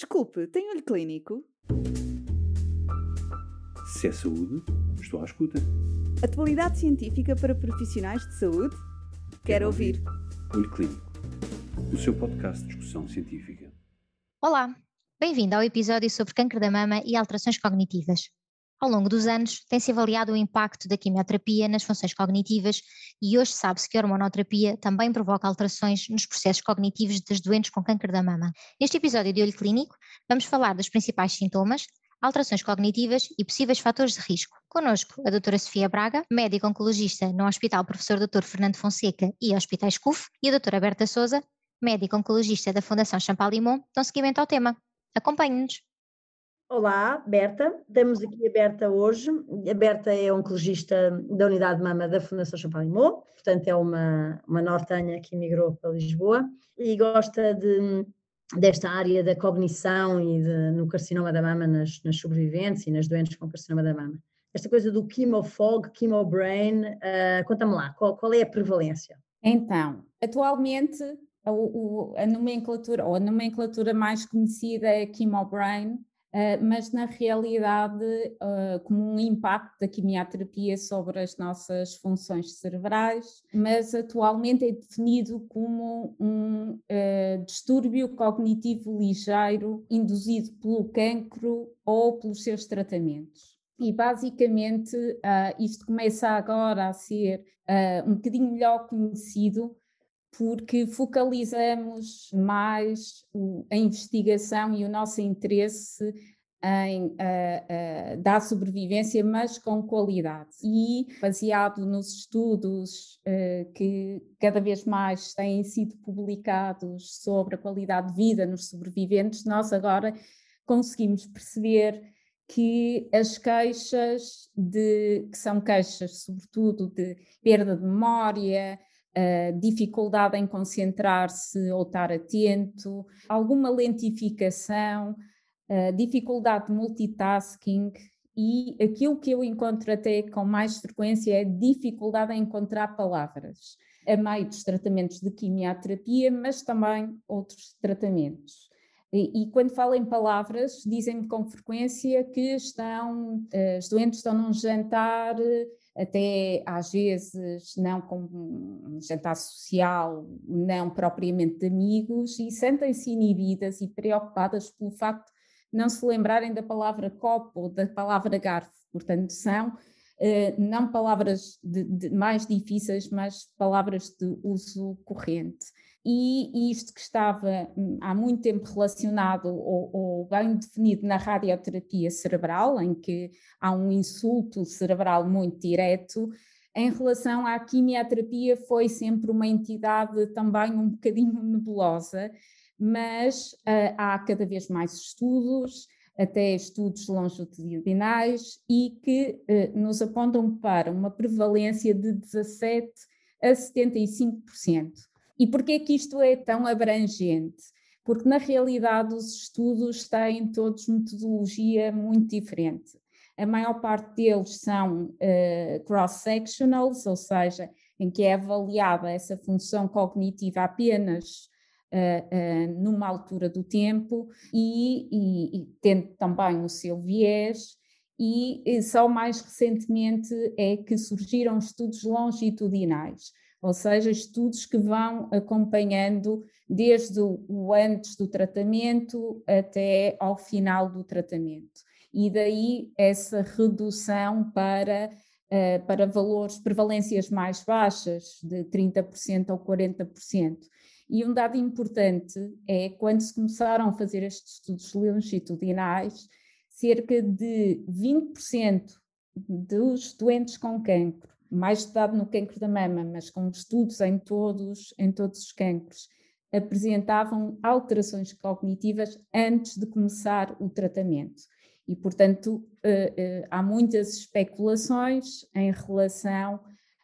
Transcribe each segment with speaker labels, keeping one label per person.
Speaker 1: Desculpe, tem olho clínico?
Speaker 2: Se é saúde, estou à escuta.
Speaker 1: Atualidade científica para profissionais de saúde? Quero ouvir.
Speaker 2: Olho Clínico, o seu podcast de discussão científica.
Speaker 3: Olá, bem-vindo ao episódio sobre câncer da mama e alterações cognitivas. Ao longo dos anos, tem-se avaliado o impacto da quimioterapia nas funções cognitivas e hoje sabe-se que a hormonoterapia também provoca alterações nos processos cognitivos das doentes com câncer da mama. Neste episódio de Olho Clínico, vamos falar dos principais sintomas, alterações cognitivas e possíveis fatores de risco. Conosco, a doutora Sofia Braga, médica oncologista no Hospital Professor Dr. Fernando Fonseca e Hospitais CUF, e a doutora Berta Souza, médica oncologista da Fundação Champalimont, dão seguimento ao tema. Acompanhe-nos.
Speaker 4: Olá, Berta. Temos aqui a Berta hoje. A Berta é oncologista da Unidade de Mama da Fundação Champalimau, portanto é uma, uma nortenha que emigrou para Lisboa e gosta de, desta área da cognição e de, no carcinoma da mama nas, nas sobreviventes e nas doentes com carcinoma da mama. Esta coisa do chemofog, chemobrain, uh, conta-me lá, qual, qual é a prevalência?
Speaker 5: Então, atualmente a, a, nomenclatura, ou a nomenclatura mais conhecida é chemobrain, mas na realidade, uh, como um impacto da quimioterapia sobre as nossas funções cerebrais, mas atualmente é definido como um uh, distúrbio cognitivo ligeiro induzido pelo cancro ou pelos seus tratamentos. E basicamente isto começa agora a ser um bocadinho melhor conhecido porque focalizamos mais a investigação e o nosso interesse em uh, uh, dar sobrevivência, mas com qualidade. E baseado nos estudos uh, que cada vez mais têm sido publicados sobre a qualidade de vida nos sobreviventes, nós agora conseguimos perceber que as queixas de que são queixas sobretudo de perda de memória, uh, dificuldade em concentrar-se ou estar atento, alguma lentificação, uh, dificuldade de multitasking e aquilo que eu encontro até com mais frequência é dificuldade em encontrar palavras, a meio dos tratamentos de quimioterapia, mas também outros tratamentos. E, e, quando falo em palavras, dizem-me com frequência que estão, uh, os doentes estão num jantar até às vezes não com jantar social, não propriamente de amigos, e sentem-se inibidas e preocupadas pelo facto de não se lembrarem da palavra copo ou da palavra garfo. Portanto, são Uh, não palavras de, de mais difíceis, mas palavras de uso corrente e isto que estava hum, há muito tempo relacionado ou, ou, bem definido na radioterapia cerebral, em que há um insulto cerebral muito direto, em relação à quimioterapia foi sempre uma entidade também um bocadinho nebulosa, mas uh, há cada vez mais estudos, até estudos longitudinais, e que uh, nos apontam para uma prevalência de 17 a 75%. E porquê que isto é tão abrangente? Porque na realidade os estudos têm todos metodologia muito diferente. A maior parte deles são uh, cross-sectionals, ou seja, em que é avaliada essa função cognitiva apenas uh, uh, numa altura do tempo e, e, e tendo também o seu viés, e só mais recentemente é que surgiram estudos longitudinais ou seja, estudos que vão acompanhando desde o antes do tratamento até ao final do tratamento. E daí essa redução para, uh, para valores, prevalências mais baixas, de 30% ou 40%. E um dado importante é quando se começaram a fazer estes estudos longitudinais, cerca de 20% dos doentes com cancro mais estudado no cancro da mama, mas com estudos em todos, em todos os cancros, apresentavam alterações cognitivas antes de começar o tratamento. E, portanto, uh, uh, há muitas especulações em relação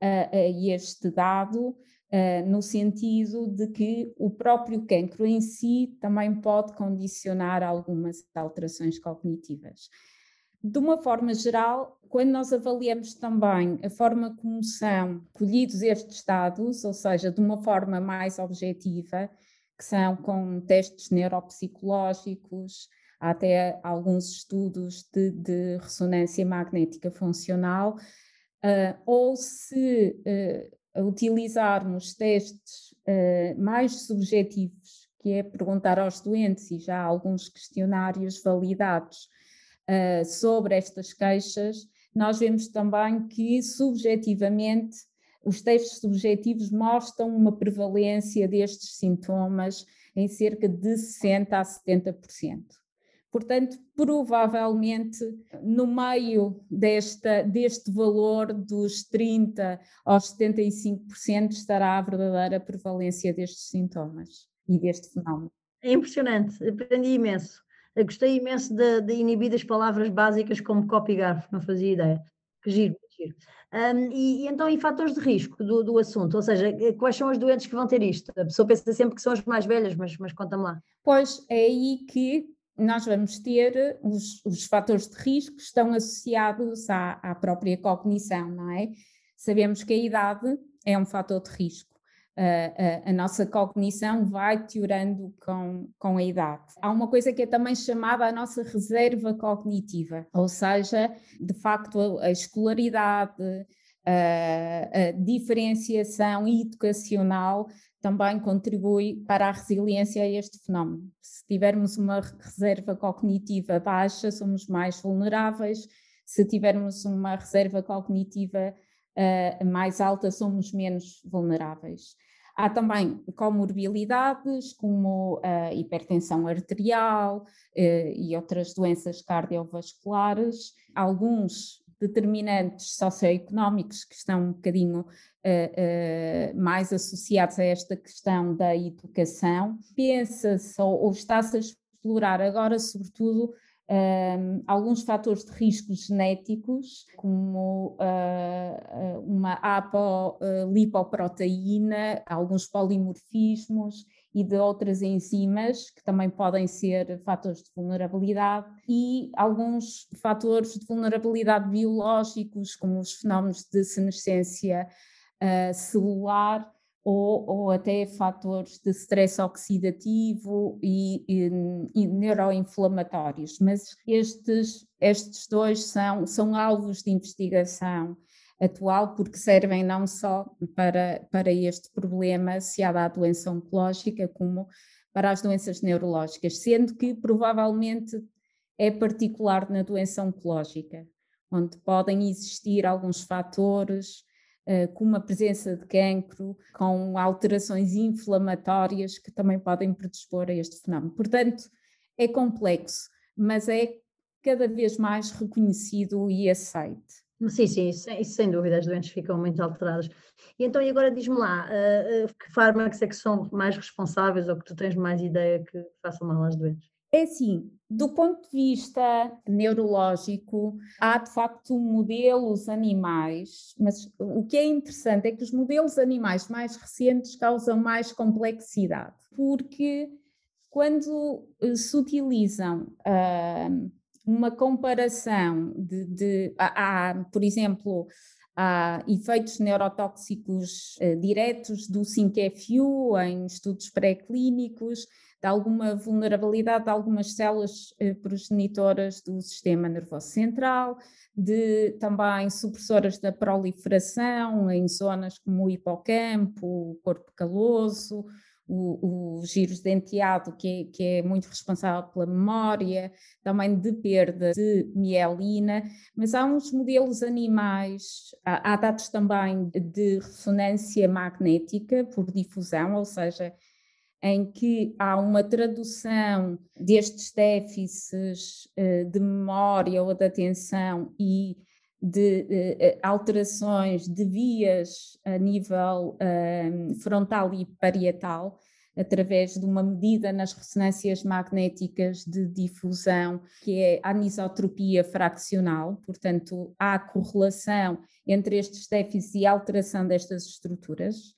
Speaker 5: a, a este dado, uh, no sentido de que o próprio cancro em si também pode condicionar algumas alterações cognitivas. De uma forma geral, quando nós avaliamos também a forma como são colhidos estes dados, ou seja, de uma forma mais objetiva, que são com testes neuropsicológicos, há até alguns estudos de, de ressonância magnética funcional, uh, ou se uh, utilizarmos testes uh, mais subjetivos, que é perguntar aos doentes, e já há alguns questionários validados sobre estas queixas, nós vemos também que subjetivamente os testes subjetivos mostram uma prevalência destes sintomas em cerca de 60% a 70%. Portanto, provavelmente, no meio desta, deste valor dos 30% aos 75% estará a verdadeira prevalência destes sintomas e deste fenómeno.
Speaker 4: É impressionante, aprendi imenso. Eu gostei imenso de, de inibir as palavras básicas como copy garfo, não fazia ideia. Que giro, que giro. Um, e, e, então, e fatores de risco do, do, assunto? Ou seja, eh, quais são as doentes que vão ter isto? A pessoa pensa sempre que são as mais velhas, mas, mas conta-me lá.
Speaker 5: Pois é aí que nós vamos ter os, os fatores de risco que estão associados à, à própria cognição, não é? Sabemos que a idade é um fator de risco. A, nossa cognição vai teorando com, com a idade. Há uma coisa que é também chamada a nossa reserva cognitiva, ou seja, de facto, a escolaridade, a, a diferenciação educacional também contribui para a resiliência a este fenómeno. Se tivermos uma reserva cognitiva baixa, somos mais vulneráveis, se tivermos uma reserva cognitiva uh, mais alta, somos menos vulneráveis. Há também comorbilidades como a hipertensão arterial uh, e outras doenças cardiovasculares. Alguns determinantes socioeconómicos que estão um bocadinho uh, mais associados a esta questão da educação. Pensa-se ou, ou está-se a explorar agora, sobretudo, um, alguns fatores de risco genéticos, como uh, uma apolipoproteína, alguns polimorfismos e de outras enzimas que também podem ser fatores de vulnerabilidade e alguns fatores de vulnerabilidade biológicos, como os fenómenos de senescência uh, celular ou, ou, até fatores de stress oxidativo e, e, e, neuroinflamatórios. Mas estes, estes dois são, são alvos de investigação atual, porque servem não só para, para este problema associado à doença oncológica, como para as doenças neurológicas, sendo que provavelmente é particular na doença oncológica, onde podem existir alguns fatores, uh, como a presença de cancro, com alterações inflamatórias que também podem predispor a este fenómeno. Portanto, é complexo, mas é cada vez mais reconhecido e aceite.
Speaker 4: Sim, sim, isso, sem dúvida, as doentes ficam muito alteradas. E então, e agora diz-me lá, uh, que fármacos é que são mais responsáveis ou que tu tens mais ideia que façam mal às doentes?
Speaker 5: É assim, do ponto de vista neurológico, há de facto modelos animais, mas o que é interessante é que os modelos animais mais recentes causam mais complexidade, porque quando eh, se utilizam uh, uma comparação de, de há, por exemplo, há efeitos neurotóxicos uh, diretos do 5FU em estudos pré-clínicos, de alguma vulnerabilidade de algumas células uh, progenitoras do sistema nervoso central, de também supressoras da proliferação em zonas como o hipocampo, o corpo caloso, o, o giro denteado, que é, que é muito responsável pela memória, também de perda de mielina, mas há uns modelos animais, há, há dados também de ressonância magnética por difusão, ou seja, em que há uma tradução destes déficits uh, de memória ou de atenção e de uh, alterações de vias a nível uh, frontal e parietal, através de uma medida nas ressonâncias magnéticas de difusão, que é a anisotropia fraccional, portanto, há correlação entre estes déficits e alteração destas estruturas.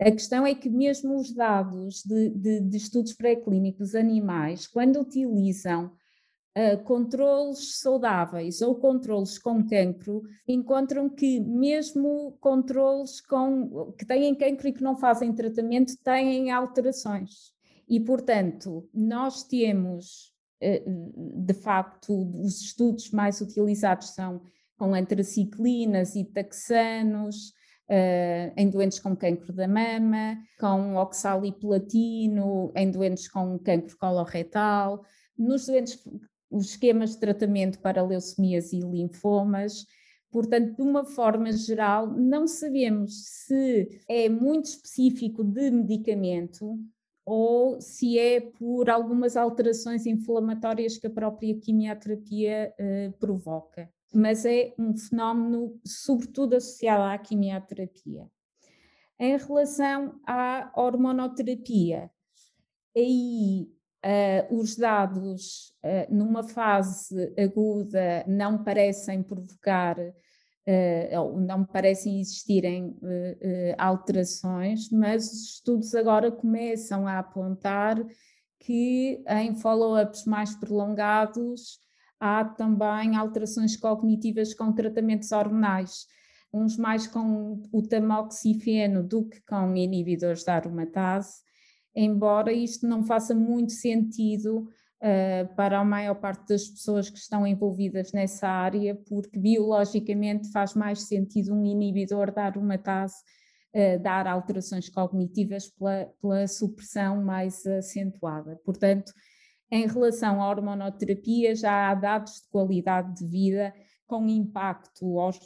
Speaker 5: A questão é que mesmo os dados de, de, de estudos pré-clínicos animais, quando utilizam uh, controles saudáveis ou controles com cancro, encontram que mesmo controles com, que têm cancro e que não fazem tratamento têm alterações. E, portanto, nós temos, uh, de facto, os estudos mais utilizados são com antraciclinas e taxanos, Uh, em doentes com cancro da mama, com oxaliplatino, em doentes com cancro coloretal, nos doentes os esquemas de tratamento para leucemias e linfomas. Portanto, de uma forma geral, não sabemos se é muito específico de medicamento ou se é por algumas alterações inflamatórias que a própria quimioterapia eh, provoca. Mas é um fenómeno, sobretudo, associado à quimioterapia. Em relação à hormonoterapia, aí Uh, os dados uh, numa fase aguda não parecem provocar, uh, não parecem existirem alterações, mas os estudos agora começam a apontar que em follow-ups mais prolongados há também alterações cognitivas com tratamentos hormonais, uns mais com o tamoxifeno do que com inibidores da aromatase embora isto não faça muito sentido uh, para a maior parte das pessoas que estão envolvidas nessa área, porque biologicamente faz mais sentido um inibidor da aromatase uh, dar alterações cognitivas pela, pela supressão mais acentuada. Portanto, em relação à hormonoterapia, já há dados de qualidade de vida com impacto aos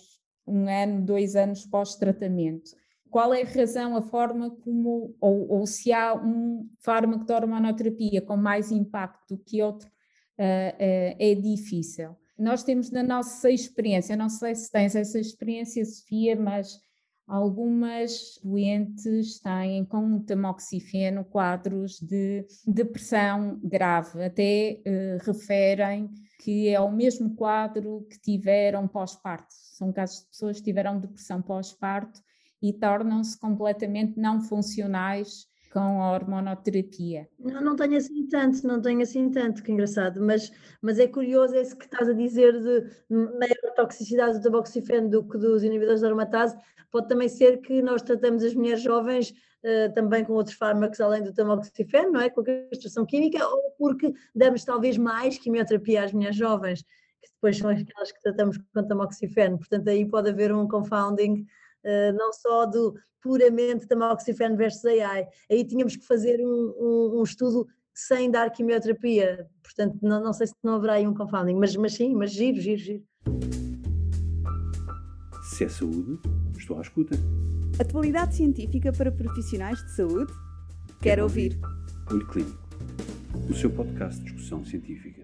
Speaker 5: um ano, dois anos pós-tratamento qual é a razão, a forma como, ou, ou, se há um fármaco de hormonoterapia com mais impacto do que outro, uh, uh, é difícil. Nós temos na nossa experiência, não sei se tens essa experiência, Sofia, mas algumas doentes têm com tamoxifeno quadros de depressão grave, até uh, referem que é o mesmo quadro que tiveram pós-parto. São casos de pessoas que tiveram depressão pós-parto e tornam-se completamente não funcionais com a hormonoterapia.
Speaker 4: Não, não tenho assim tanto, não tenho assim tanto, que engraçado, mas, mas é curioso esse que estás a dizer de maior toxicidade do tamoxifeno do que dos inibidores da aromatase, pode também ser que nós tratamos as mulheres jovens uh, também com outros fármacos além do tamoxifeno, não é? Com a castração química, ou porque damos talvez mais quimioterapia às mulheres jovens, que depois são aquelas que tratamos com tamoxifeno, portanto aí pode haver um confounding não só do puramente tamoxifeno versus AI. Aí tínhamos que fazer um, um, um estudo sem dar quimioterapia, portanto não, não, sei se não haverá aí um confounding, mas, mas sim, mas giro, giro, giro.
Speaker 2: Se é saúde, estou à escuta.
Speaker 1: Atualidade científica para profissionais de saúde? Quero, Quero ouvir.
Speaker 2: ouvir. Olho Clínico, o seu podcast de discussão científica.